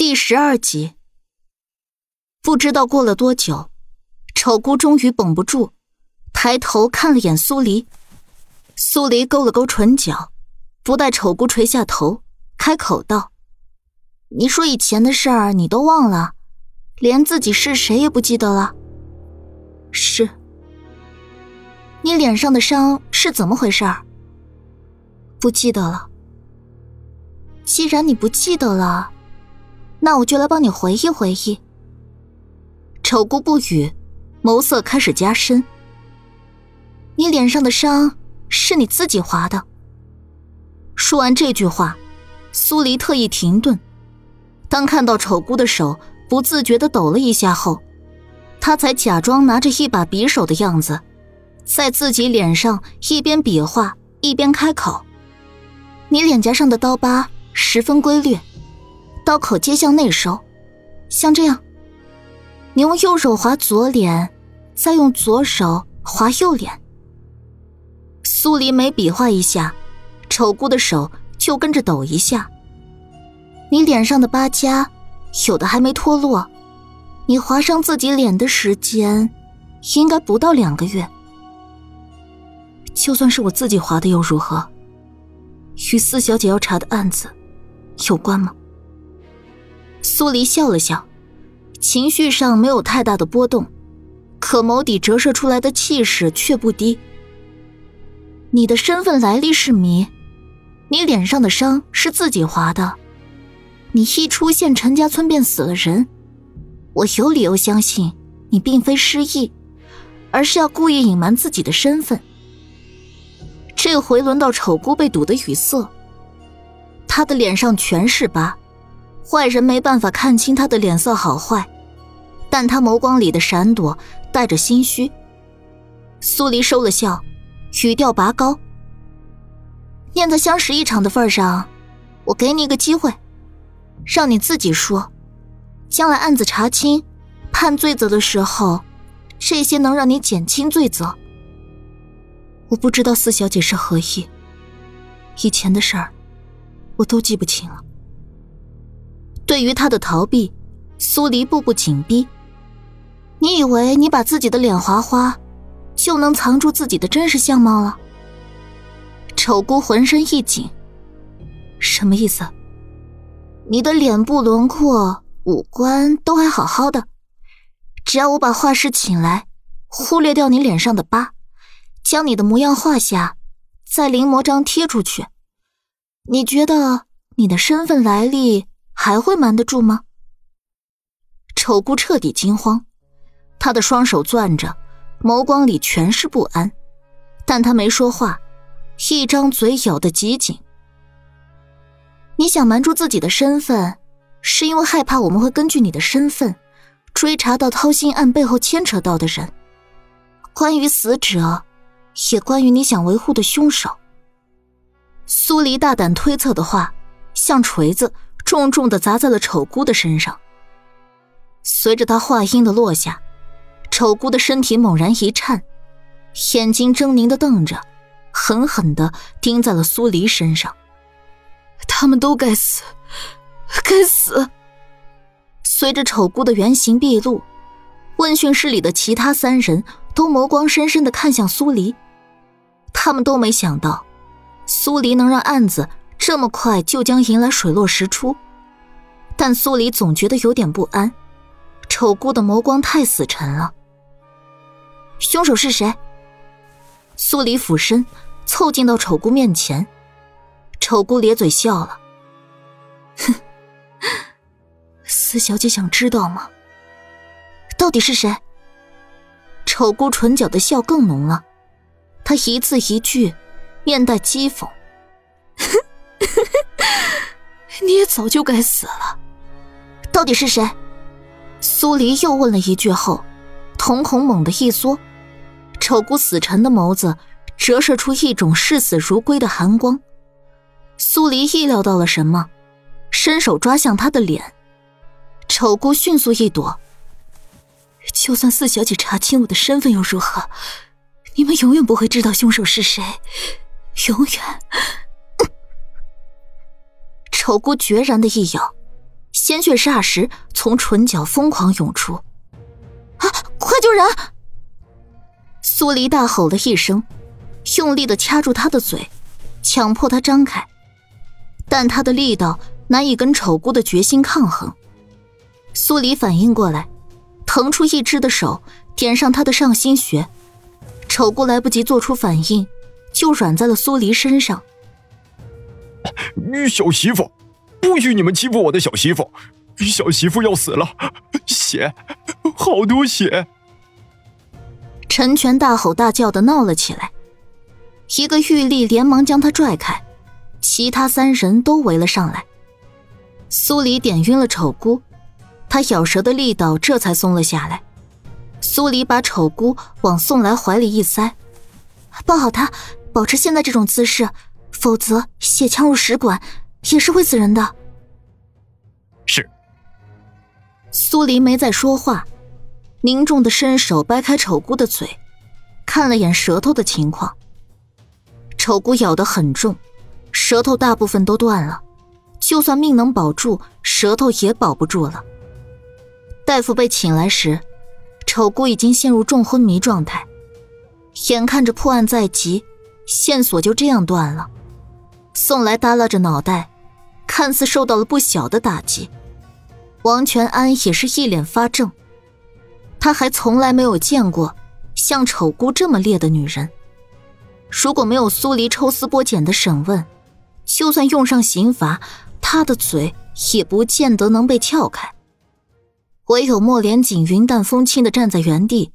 第十二集，不知道过了多久，丑姑终于绷不住，抬头看了眼苏黎。苏黎勾了勾唇角，不待丑姑垂下头，开口道：“你说以前的事儿你都忘了，连自己是谁也不记得了。”“是。”“你脸上的伤是怎么回事？”“不记得了。”“既然你不记得了。”那我就来帮你回忆回忆。丑姑不语，眸色开始加深。你脸上的伤是你自己划的。说完这句话，苏黎特意停顿。当看到丑姑的手不自觉的抖了一下后，他才假装拿着一把匕首的样子，在自己脸上一边比划一边开口：“你脸颊上的刀疤十分规律。”刀口接向内收，像这样。你用右手划左脸，再用左手划右脸。苏黎每比划一下，丑姑的手就跟着抖一下。你脸上的疤痂，有的还没脱落。你划伤自己脸的时间，应该不到两个月。就算是我自己划的又如何？与四小姐要查的案子有关吗？苏黎笑了笑，情绪上没有太大的波动，可眸底折射出来的气势却不低。你的身份来历是谜，你脸上的伤是自己划的，你一出现陈家村便死了人，我有理由相信你并非失忆，而是要故意隐瞒自己的身份。这回轮到丑姑被堵得语塞，她的脸上全是疤。坏人没办法看清他的脸色好坏，但他眸光里的闪躲带着心虚。苏黎收了笑，语调拔高：“念在相识一场的份上，我给你一个机会，让你自己说，将来案子查清、判罪责的时候，这些能让你减轻罪责。我不知道四小姐是何意，以前的事儿，我都记不清了。”对于他的逃避，苏黎步步紧逼。你以为你把自己的脸划花，就能藏住自己的真实相貌了？丑姑浑身一紧，什么意思？你的脸部轮廓、五官都还好好的，只要我把画师请来，忽略掉你脸上的疤，将你的模样画下，再临摹章贴出去，你觉得你的身份来历？还会瞒得住吗？丑姑彻底惊慌，她的双手攥着，眸光里全是不安，但她没说话，一张嘴咬得极紧。你想瞒住自己的身份，是因为害怕我们会根据你的身份，追查到掏心案背后牵扯到的人，关于死者，也关于你想维护的凶手。苏黎大胆推测的话，像锤子。重重的砸在了丑姑的身上。随着他话音的落下，丑姑的身体猛然一颤，眼睛狰狞的瞪着，狠狠的盯在了苏黎身上。他们都该死，该死！随着丑姑的原形毕露，问讯室里的其他三人都眸光深深的看向苏黎，他们都没想到，苏黎能让案子。这么快就将迎来水落石出，但苏黎总觉得有点不安。丑姑的眸光太死沉了。凶手是谁？苏黎俯身凑近到丑姑面前，丑姑咧嘴笑了：“哼，四小姐想知道吗？到底是谁？”丑姑唇角的笑更浓了，她一字一句，面带讥讽。哼你也早就该死了，到底是谁？苏黎又问了一句后，瞳孔猛地一缩，丑姑死沉的眸子折射出一种视死如归的寒光。苏黎意料到了什么，伸手抓向他的脸，丑姑迅速一躲。就算四小姐查清我的身份又如何？你们永远不会知道凶手是谁，永远。丑姑决然的一咬，鲜血霎时从唇角疯狂涌出。啊！快救人！苏黎大吼了一声，用力的掐住他的嘴，强迫他张开，但他的力道难以跟丑姑的决心抗衡。苏黎反应过来，腾出一只的手点上他的上心穴，丑姑来不及做出反应，就软在了苏黎身上。小媳妇，不许你们欺负我的小媳妇！小媳妇要死了，血，好多血！陈全大吼大叫的闹了起来，一个玉立连忙将他拽开，其他三人都围了上来。苏黎点晕了丑姑，他咬舌的力道这才松了下来。苏黎把丑姑往宋来怀里一塞，抱好他，保持现在这种姿势，否则血呛入食管也是会死人的。是。苏黎没再说话，凝重的伸手掰开丑姑的嘴，看了眼舌头的情况。丑姑咬得很重，舌头大部分都断了，就算命能保住，舌头也保不住了。大夫被请来时，丑姑已经陷入重昏迷状态，眼看着破案在即，线索就这样断了。宋来耷拉着脑袋，看似受到了不小的打击。王全安也是一脸发怔，他还从来没有见过像丑姑这么烈的女人。如果没有苏黎抽丝剥茧的审问，就算用上刑罚，他的嘴也不见得能被撬开。唯有莫连锦云淡风轻的站在原地，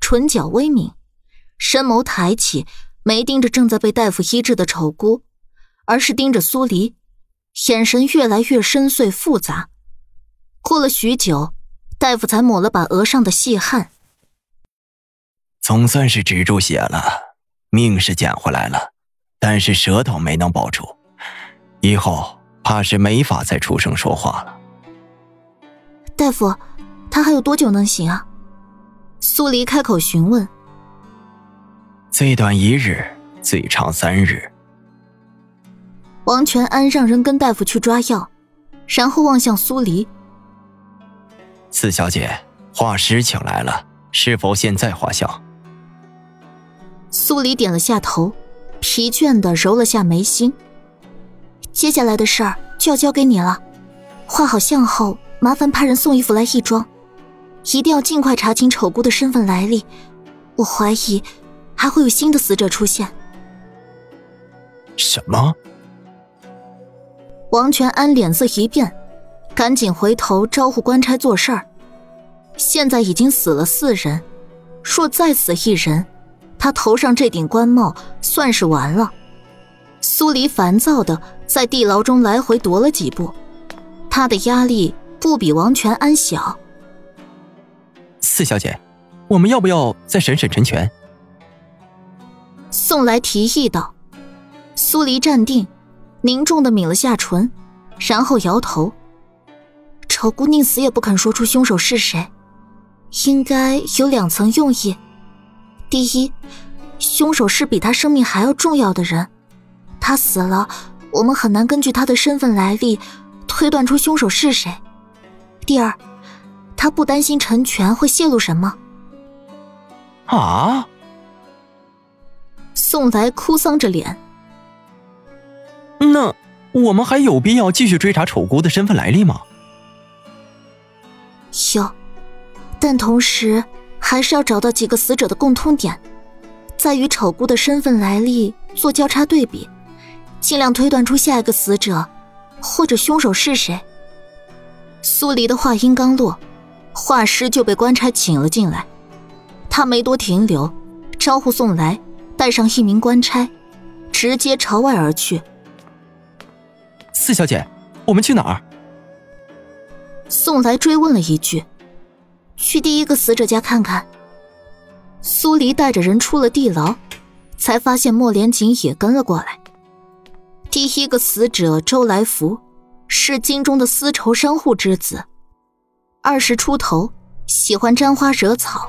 唇角微抿，深眸抬起，没盯着正在被大夫医治的丑姑，而是盯着苏黎，眼神越来越深邃复杂。过了许久，大夫才抹了把额上的细汗。总算是止住血了，命是捡回来了，但是舌头没能保住，以后怕是没法再出声说话了。大夫，他还有多久能行啊？苏黎开口询问。最短一日，最长三日。王全安让人跟大夫去抓药，然后望向苏黎。四小姐，画师请来了，是否现在画像？苏黎点了下头，疲倦的揉了下眉心。接下来的事儿就要交给你了，画好像后，麻烦派人送衣服来义庄，一定要尽快查清丑姑的身份来历。我怀疑还会有新的死者出现。什么？王全安脸色一变。赶紧回头招呼官差做事儿。现在已经死了四人，若再死一人，他头上这顶官帽算是完了。苏黎烦躁的在地牢中来回踱了几步，他的压力不比王全安小。四小姐，我们要不要再审审陈全？宋来提议道。苏黎站定，凝重的抿了下唇，然后摇头。丑姑宁死也不肯说出凶手是谁，应该有两层用意。第一，凶手是比他生命还要重要的人，他死了，我们很难根据他的身份来历推断出凶手是谁。第二，他不担心陈全会泄露什么。啊！宋来哭丧着脸。那我们还有必要继续追查丑姑的身份来历吗？有，但同时还是要找到几个死者的共通点，再与丑姑的身份来历做交叉对比，尽量推断出下一个死者或者凶手是谁。苏黎的话音刚落，画师就被官差请了进来。他没多停留，招呼送来带上一名官差，直接朝外而去。四小姐，我们去哪儿？宋来追问了一句：“去第一个死者家看看。”苏黎带着人出了地牢，才发现莫连锦也跟了过来。第一个死者周来福是京中的丝绸商户之子，二十出头，喜欢沾花惹草，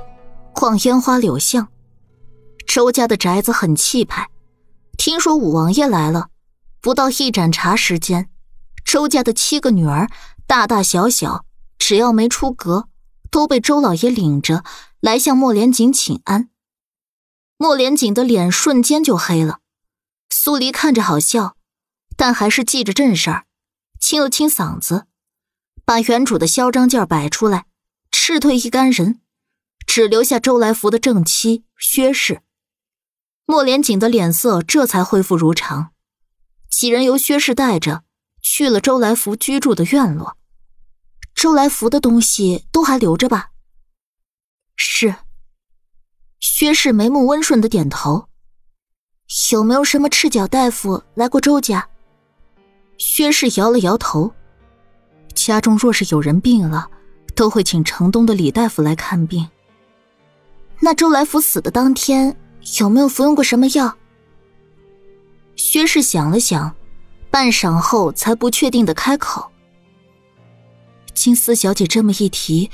逛烟花柳巷。周家的宅子很气派，听说五王爷来了，不到一盏茶时间，周家的七个女儿。大大小小，只要没出阁，都被周老爷领着来向莫连锦请安。莫连锦的脸瞬间就黑了。苏黎看着好笑，但还是记着正事儿，清了清嗓子，把原主的嚣张劲儿摆出来，斥退一干人，只留下周来福的正妻薛氏。莫连锦的脸色这才恢复如常。几人由薛氏带着去了周来福居住的院落。周来福的东西都还留着吧？是。薛氏眉目温顺的点头。有没有什么赤脚大夫来过周家？薛氏摇了摇头。家中若是有人病了，都会请城东的李大夫来看病。那周来福死的当天，有没有服用过什么药？薛氏想了想，半晌后才不确定的开口：“金丝小姐这么一提，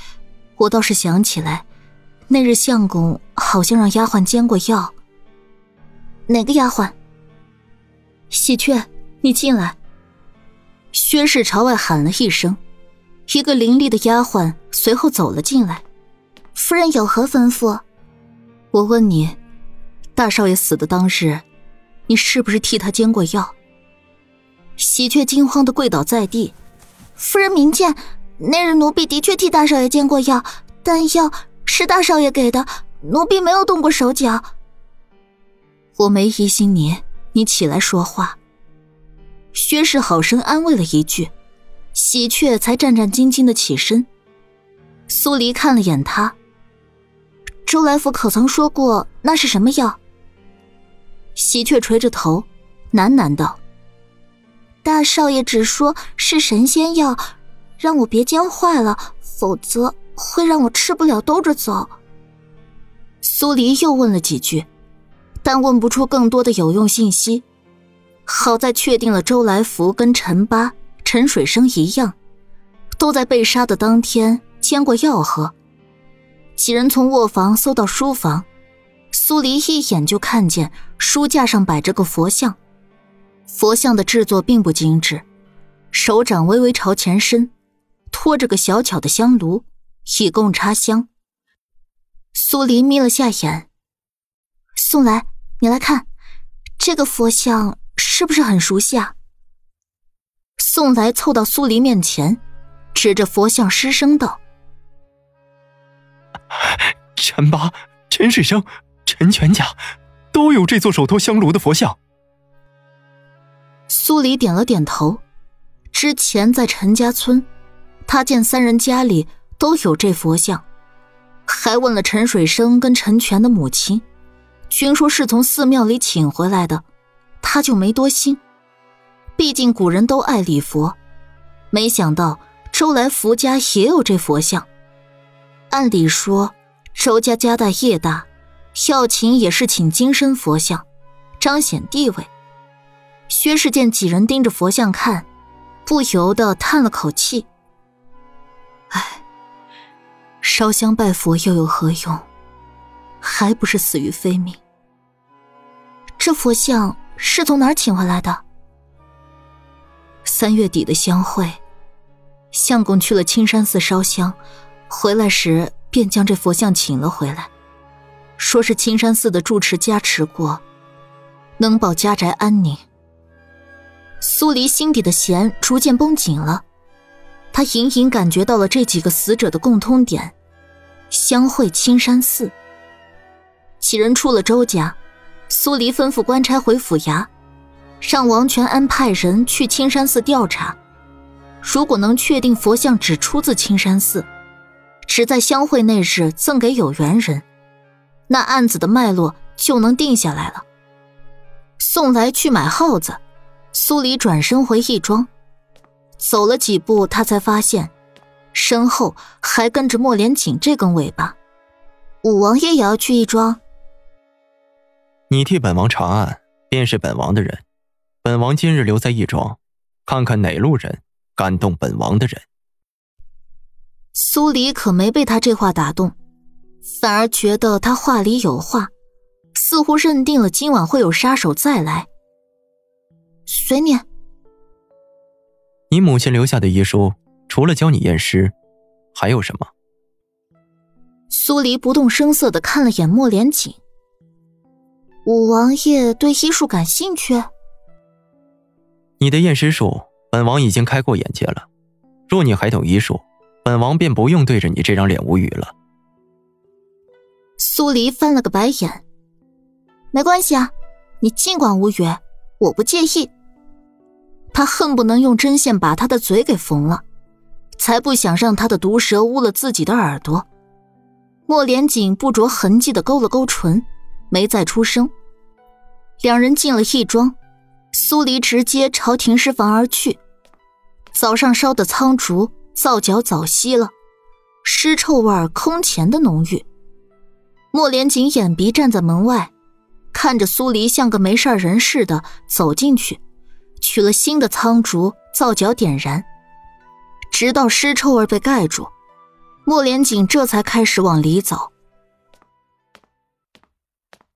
我倒是想起来，那日相公好像让丫鬟煎过药。”哪个丫鬟？喜鹊，你进来。薛氏朝外喊了一声，一个伶俐的丫鬟随后走了进来。夫人有何吩咐？我问你，大少爷死的当日，你是不是替他煎过药？喜鹊惊慌的跪倒在地。夫人明鉴，那日奴婢的确替大少爷煎过药，但药是大少爷给的，奴婢没有动过手脚。我没疑心你，你起来说话。薛氏好生安慰了一句，喜鹊才战战兢兢的起身。苏黎看了眼他，周来福可曾说过那是什么药？喜鹊垂着头，喃喃道：“大少爷只说是神仙药，让我别煎坏了，否则会让我吃不了兜着走。”苏黎又问了几句。但问不出更多的有用信息。好在确定了周来福跟陈八、陈水生一样，都在被杀的当天煎过药喝。几人从卧房搜到书房，苏黎一眼就看见书架上摆着个佛像。佛像的制作并不精致，手掌微微朝前伸，托着个小巧的香炉，以供插香。苏黎眯了下眼，宋来。你来看，这个佛像是不是很熟悉啊？宋来凑到苏黎面前，指着佛像失声道：“陈八、陈水生、陈全家都有这座手托香炉的佛像。”苏黎点了点头。之前在陈家村，他见三人家里都有这佛像，还问了陈水生跟陈全的母亲。均说是从寺庙里请回来的，他就没多心。毕竟古人都爱礼佛，没想到周来福家也有这佛像。按理说，周家家大业大，要请也是请金身佛像，彰显地位。薛氏见几人盯着佛像看，不由得叹了口气：“唉，烧香拜佛又有何用？”还不是死于非命。这佛像是从哪儿请回来的？三月底的香会，相公去了青山寺烧香，回来时便将这佛像请了回来，说是青山寺的住持加持过，能保家宅安宁。苏黎心底的弦逐渐绷紧了，他隐隐感觉到了这几个死者的共通点：相会青山寺。几人出了周家，苏黎吩咐官差回府衙，让王全安派人去青山寺调查。如果能确定佛像只出自青山寺，只在相会那日赠给有缘人，那案子的脉络就能定下来了。送来去买耗子，苏黎转身回义庄，走了几步，他才发现身后还跟着莫连锦这根尾巴。五王爷也要去义庄。你替本王查案，便是本王的人。本王今日留在义庄，看看哪路人敢动本王的人。苏黎可没被他这话打动，反而觉得他话里有话，似乎认定了今晚会有杀手再来。随你。你母亲留下的遗书，除了教你验尸，还有什么？苏黎不动声色的看了眼莫连锦。五王爷对医术感兴趣？你的验尸术，本王已经开过眼界了。若你还懂医术，本王便不用对着你这张脸无语了。苏黎翻了个白眼。没关系啊，你尽管无语，我不介意。他恨不能用针线把他的嘴给缝了，才不想让他的毒蛇污了自己的耳朵。莫连锦不着痕迹的勾了勾唇，没再出声。两人进了义庄，苏黎直接朝停尸房而去。早上烧的苍竹皂角早熄了，尸臭味空前的浓郁。莫连锦眼鼻站在门外。看着苏黎像个没事人似的走进去，取了新的苍竹皂角点燃，直到尸臭味被盖住，莫连锦这才开始往里走。